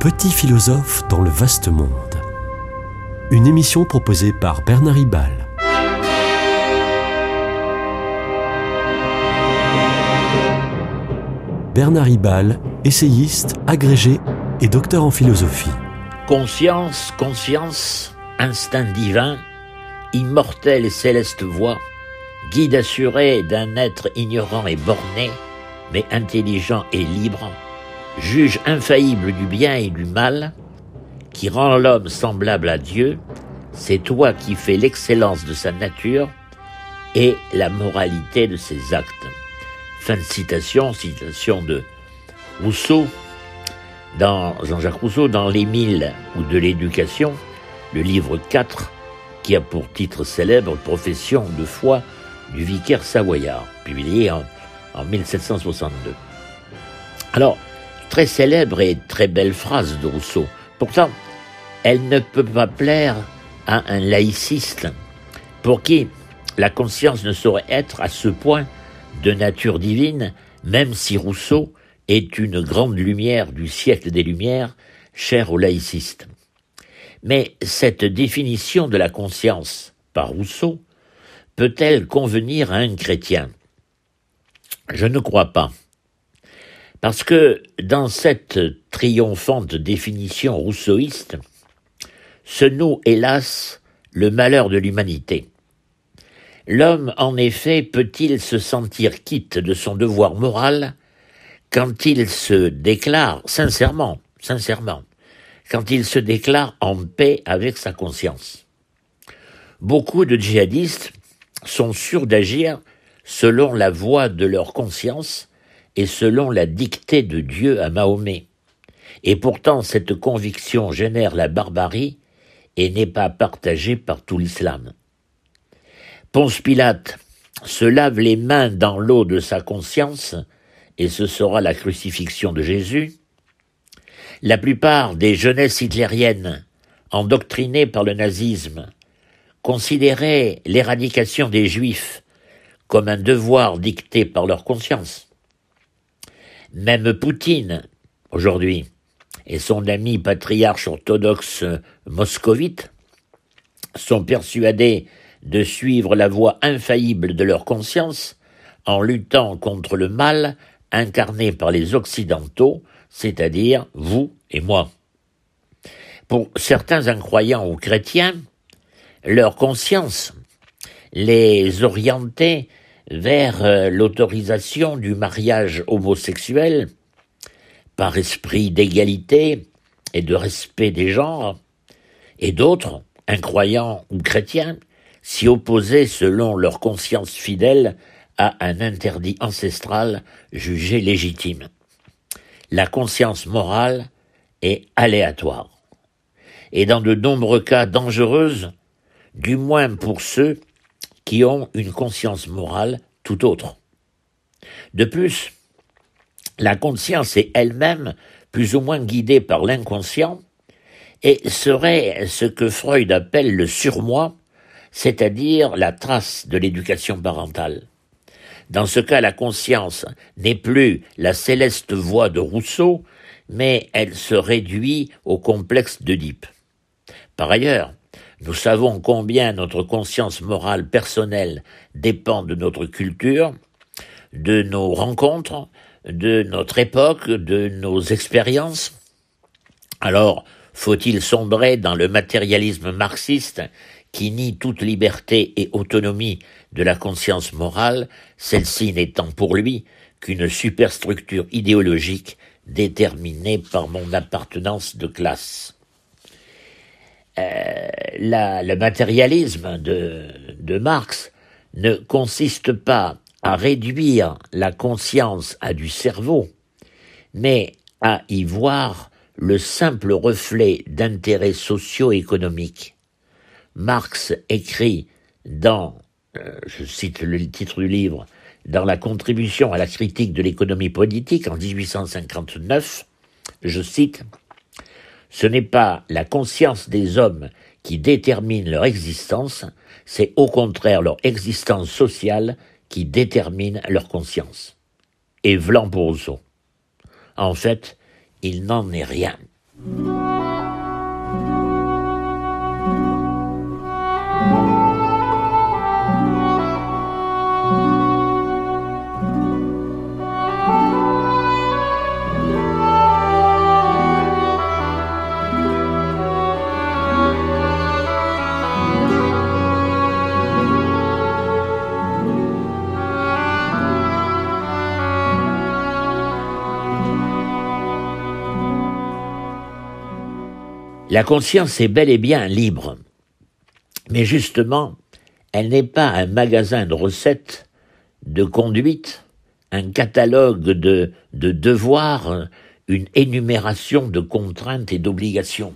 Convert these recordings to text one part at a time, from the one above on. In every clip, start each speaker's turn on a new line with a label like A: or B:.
A: Petit philosophe dans le vaste monde. Une émission proposée par Bernard Ribal. Bernard Ribal, essayiste, agrégé et docteur en philosophie.
B: Conscience, conscience, instinct divin, immortelle et céleste voix, guide assuré d'un être ignorant et borné, mais intelligent et libre, juge infaillible du bien et du mal, qui rend l'homme semblable à Dieu, c'est toi qui fais l'excellence de sa nature et la moralité de ses actes. Fin de citation, citation de Rousseau, dans Jean-Jacques Rousseau, dans l'Émile ou de l'éducation, le livre 4, qui a pour titre célèbre Profession de foi du vicaire savoyard, publié en, en 1762. Alors, très célèbre et très belle phrase de Rousseau. Pourtant, elle ne peut pas plaire à un laïciste pour qui la conscience ne saurait être à ce point de nature divine, même si Rousseau est une grande lumière du siècle des Lumières, chère aux laïcistes. Mais cette définition de la conscience par Rousseau peut-elle convenir à un chrétien? Je ne crois pas. Parce que dans cette triomphante définition rousseauiste se noue, hélas, le malheur de l'humanité. L'homme, en effet, peut-il se sentir quitte de son devoir moral quand il se déclare sincèrement, sincèrement, quand il se déclare en paix avec sa conscience? Beaucoup de djihadistes sont sûrs d'agir selon la voie de leur conscience et selon la dictée de Dieu à Mahomet. Et pourtant cette conviction génère la barbarie et n'est pas partagée par tout l'islam. Ponce Pilate se lave les mains dans l'eau de sa conscience, et ce sera la crucifixion de Jésus. La plupart des jeunesses hitlériennes, endoctrinées par le nazisme, considéraient l'éradication des juifs comme un devoir dicté par leur conscience. Même Poutine, aujourd'hui, et son ami patriarche orthodoxe moscovite sont persuadés de suivre la voie infaillible de leur conscience en luttant contre le mal incarné par les Occidentaux, c'est-à-dire vous et moi. Pour certains incroyants ou chrétiens, leur conscience les orientait vers euh, l'autorisation du mariage homosexuel par esprit d'égalité et de respect des genres, et d'autres, incroyants ou chrétiens, s'y opposaient selon leur conscience fidèle à un interdit ancestral jugé légitime. La conscience morale est aléatoire, et dans de nombreux cas dangereuse, du moins pour ceux qui ont une conscience morale tout autre. De plus, la conscience est elle-même plus ou moins guidée par l'inconscient et serait ce que Freud appelle le surmoi, c'est-à-dire la trace de l'éducation parentale. Dans ce cas, la conscience n'est plus la céleste voix de Rousseau, mais elle se réduit au complexe d'Oedipe. Par ailleurs, nous savons combien notre conscience morale personnelle dépend de notre culture, de nos rencontres, de notre époque, de nos expériences. Alors, faut-il sombrer dans le matérialisme marxiste qui nie toute liberté et autonomie de la conscience morale, celle-ci n'étant pour lui qu'une superstructure idéologique déterminée par mon appartenance de classe? Euh, le matérialisme de, Marx ne consiste pas à réduire la conscience à du cerveau, mais à y voir le simple reflet d'intérêts socio-économiques. Marx écrit dans, euh, je cite le titre du livre, dans la contribution à la critique de l'économie politique en 1859, je cite, Ce n'est pas la conscience des hommes qui détermine leur existence, c'est au contraire leur existence sociale qui détermine leur conscience. Et Vlan pour. En fait, il n'en est rien. La conscience est bel et bien libre. Mais justement, elle n'est pas un magasin de recettes, de conduite, un catalogue de, de devoirs, une énumération de contraintes et d'obligations.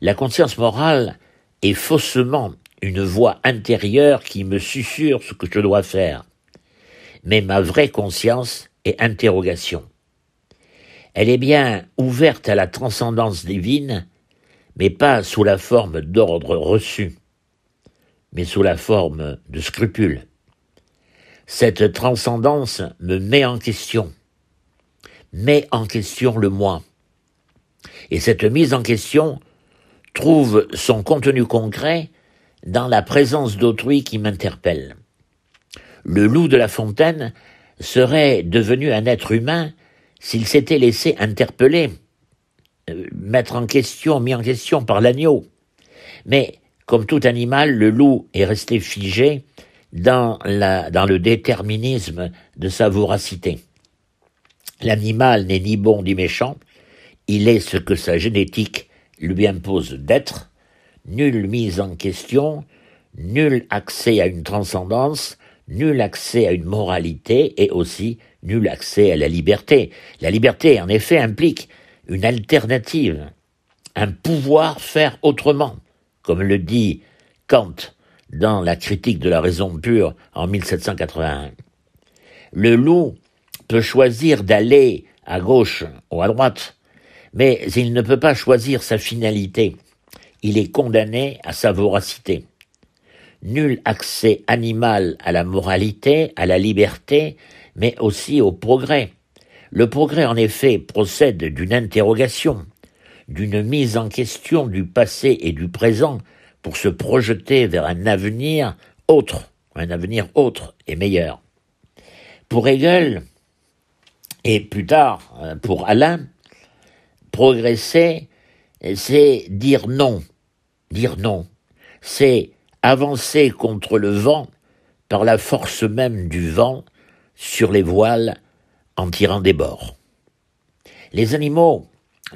B: La conscience morale est faussement une voix intérieure qui me susurre ce que je dois faire. Mais ma vraie conscience est interrogation. Elle est bien ouverte à la transcendance divine, mais pas sous la forme d'ordre reçu, mais sous la forme de scrupule. Cette transcendance me met en question, met en question le moi. Et cette mise en question trouve son contenu concret dans la présence d'autrui qui m'interpelle. Le loup de la fontaine serait devenu un être humain s'il s'était laissé interpeller, euh, mettre en question, mis en question par l'agneau. Mais, comme tout animal, le loup est resté figé dans, le déterminisme de sa voracité. L'animal n'est ni bon ni méchant, il est ce que sa génétique lui impose d'être, nulle mise en question, nul accès à une transcendance, nul accès à une moralité et aussi nul accès à la liberté. La liberté, en effet, implique une alternative, un pouvoir faire autrement, comme le dit Kant dans la critique de la raison pure en 1781. Le loup peut choisir d'aller à gauche ou à droite, mais il ne peut pas choisir sa finalité. Il est condamné à sa voracité. Nul accès animal à la moralité, à la liberté, mais aussi au progrès. Le progrès, en effet, procède d'une interrogation, d'une mise en question du passé et du présent pour se projeter vers un avenir autre, un avenir autre et meilleur. Pour Hegel, et plus tard euh, pour Alain, progresser, c'est dire non. Dire non, c'est avancer contre le vent par la force même du vent sur les voiles en tirant des bords. Les animaux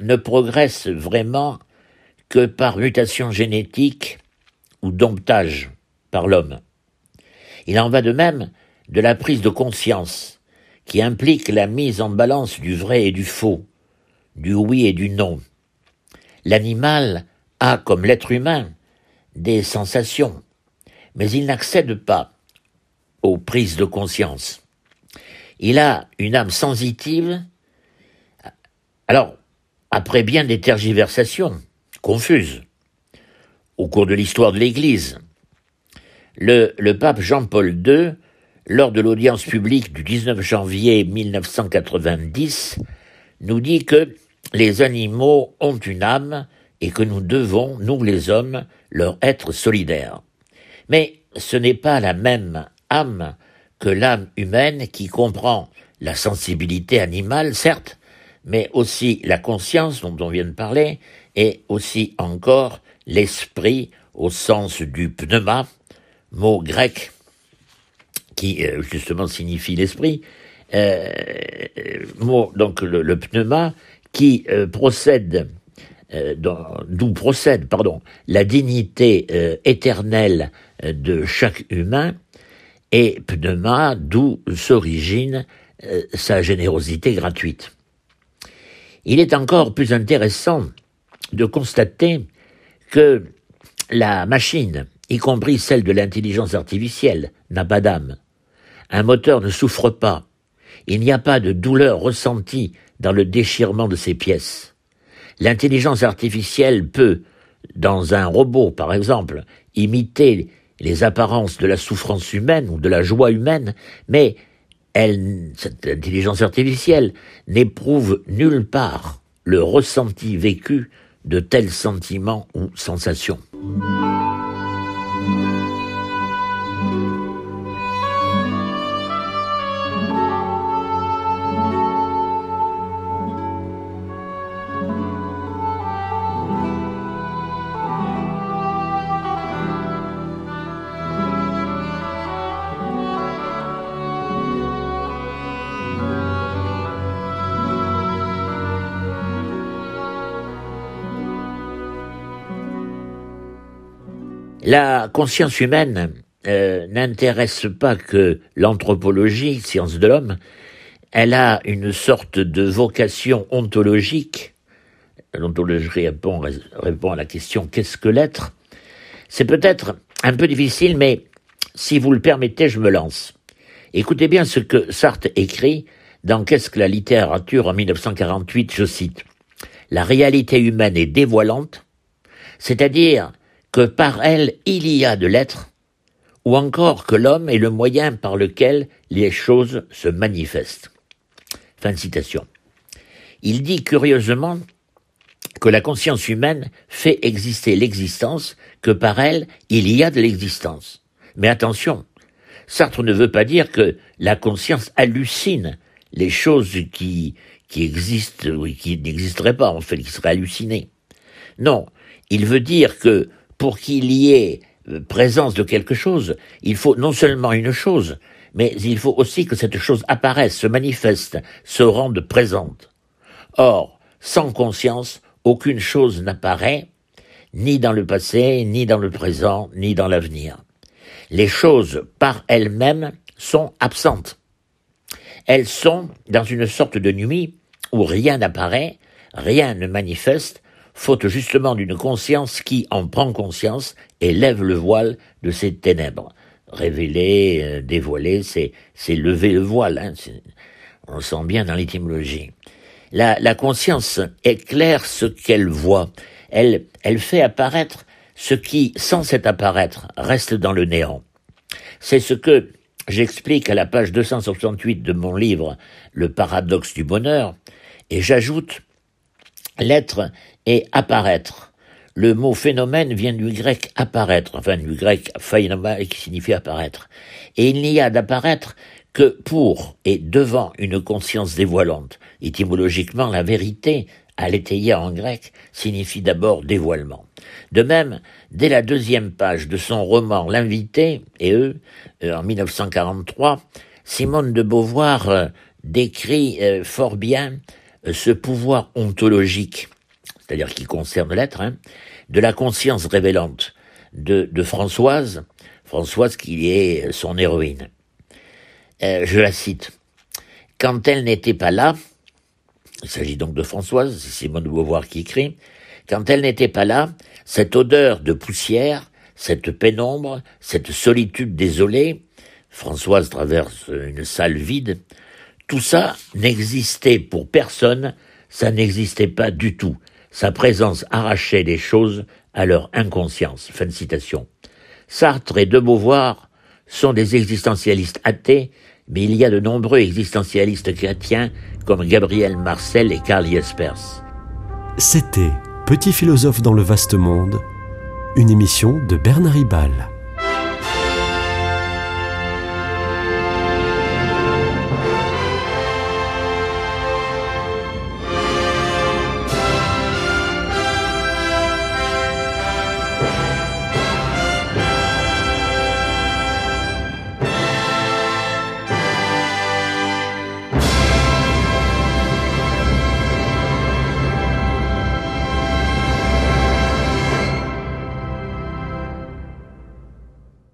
B: ne progressent vraiment que par mutation génétique ou domptage par l'homme. Il en va de même de la prise de conscience, qui implique la mise en balance du vrai et du faux, du oui et du non. L'animal a, comme l'être humain, des sensations, mais il n'accède pas aux prises de conscience. Il a une âme sensitive. Alors, après bien des tergiversations, confuses, au cours de l'histoire de l'Église, le, pape Jean-Paul II, lors de l'audience publique du 19 janvier 1990, nous dit que les animaux ont une âme et que nous devons, nous les hommes, leur être solidaires. Mais ce n'est pas la même âme que l'âme humaine qui comprend la sensibilité animale, certes, mais aussi la conscience dont on vient de parler, et aussi encore l'esprit au sens du pneuma, mot grec qui euh, justement signifie l'esprit, euh, mot donc le, pneuma qui euh, procède d'où procède pardon la dignité éternelle de chaque humain et pneuma, d'où s'origine euh, sa générosité gratuite. Il est encore plus intéressant de constater que la machine, y compris celle de l'intelligence artificielle, n'a pas d'âme. Un moteur ne souffre pas. Il n'y a pas de douleur ressentie dans le déchirement de ses pièces. L'intelligence artificielle peut, dans un robot par exemple, imiter les apparences de la souffrance humaine ou de la joie humaine, mais elle, cette intelligence artificielle n'éprouve nulle part le ressenti vécu de tels sentiments ou sensations. La conscience humaine euh, n'intéresse pas que l'anthropologie, science de l'homme, elle a une sorte de vocation ontologique. L'ontologie répond, répond à la question qu'est-ce que l'être? C'est peut-être un peu difficile, mais si vous le permettez, je me lance. Écoutez bien ce que Sartre écrit dans Qu'est-ce que la littérature en 1948, je cite. La réalité humaine est dévoilante, c'est-à-dire que par elle il y a de l'être, ou encore que l'homme est le moyen par lequel les choses se manifestent. Fin de citation. Il dit curieusement que la conscience humaine fait exister l'existence, que par elle il y a de l'existence. Mais attention, Sartre ne veut pas dire que la conscience hallucine les choses qui, existent ou qui n'existeraient pas, en fait, qui seraient hallucinées. Non, il veut dire que pour qu'il y ait euh, présence de quelque chose, il faut non seulement une chose, mais il faut aussi que cette chose apparaisse, se manifeste, se rende présente. Or, sans conscience, aucune chose n'apparaît, ni dans le passé, ni dans le présent, ni dans l'avenir. Les choses, par elles-mêmes, sont absentes. Elles sont dans une sorte de nuit où rien n'apparaît, rien ne manifeste, faute justement d'une conscience qui en prend conscience et lève le voile de ces ténèbres. Révéler, euh, dévoiler, c'est, c'est lever le voile. Hein, on le sent bien dans l'étymologie. La, la conscience éclaire ce qu'elle voit. Elle, elle fait apparaître ce qui, sans cet apparaître, reste dans le néant. C'est ce que j'explique à la page 268 de mon livre Le paradoxe du bonheur, et j'ajoute L'être et apparaître. Le mot phénomène vient du grec apparaître, enfin du grec qui signifie apparaître. Et il n'y a d'apparaître que pour et devant une conscience dévoilante. Étymologiquement, la vérité, l'étayer en grec, signifie d'abord dévoilement. De même, dès la deuxième page de son roman L'invité, et eux, euh, en 1943, Simone de Beauvoir euh, décrit euh, fort bien ce pouvoir ontologique c'est-à-dire qui concerne l'être, hein, de la conscience révélante de, de, Françoise, Françoise qui est son héroïne. Euh, je la cite. Quand elle n'était pas là, il s'agit donc de Françoise, c'est Simone de Beauvoir qui écrit, quand elle n'était pas là, cette odeur de poussière, cette pénombre, cette solitude désolée, Françoise traverse une salle vide, tout ça n'existait pour personne, ça n'existait pas du tout. Sa présence arrachait les choses à leur inconscience. Fin citation. Sartre et De Beauvoir sont des existentialistes athées, mais il y a de nombreux existentialistes chrétiens comme Gabriel Marcel et Karl Jespers.
A: C'était Petit philosophe dans le vaste monde, une émission de Bernard Ribal.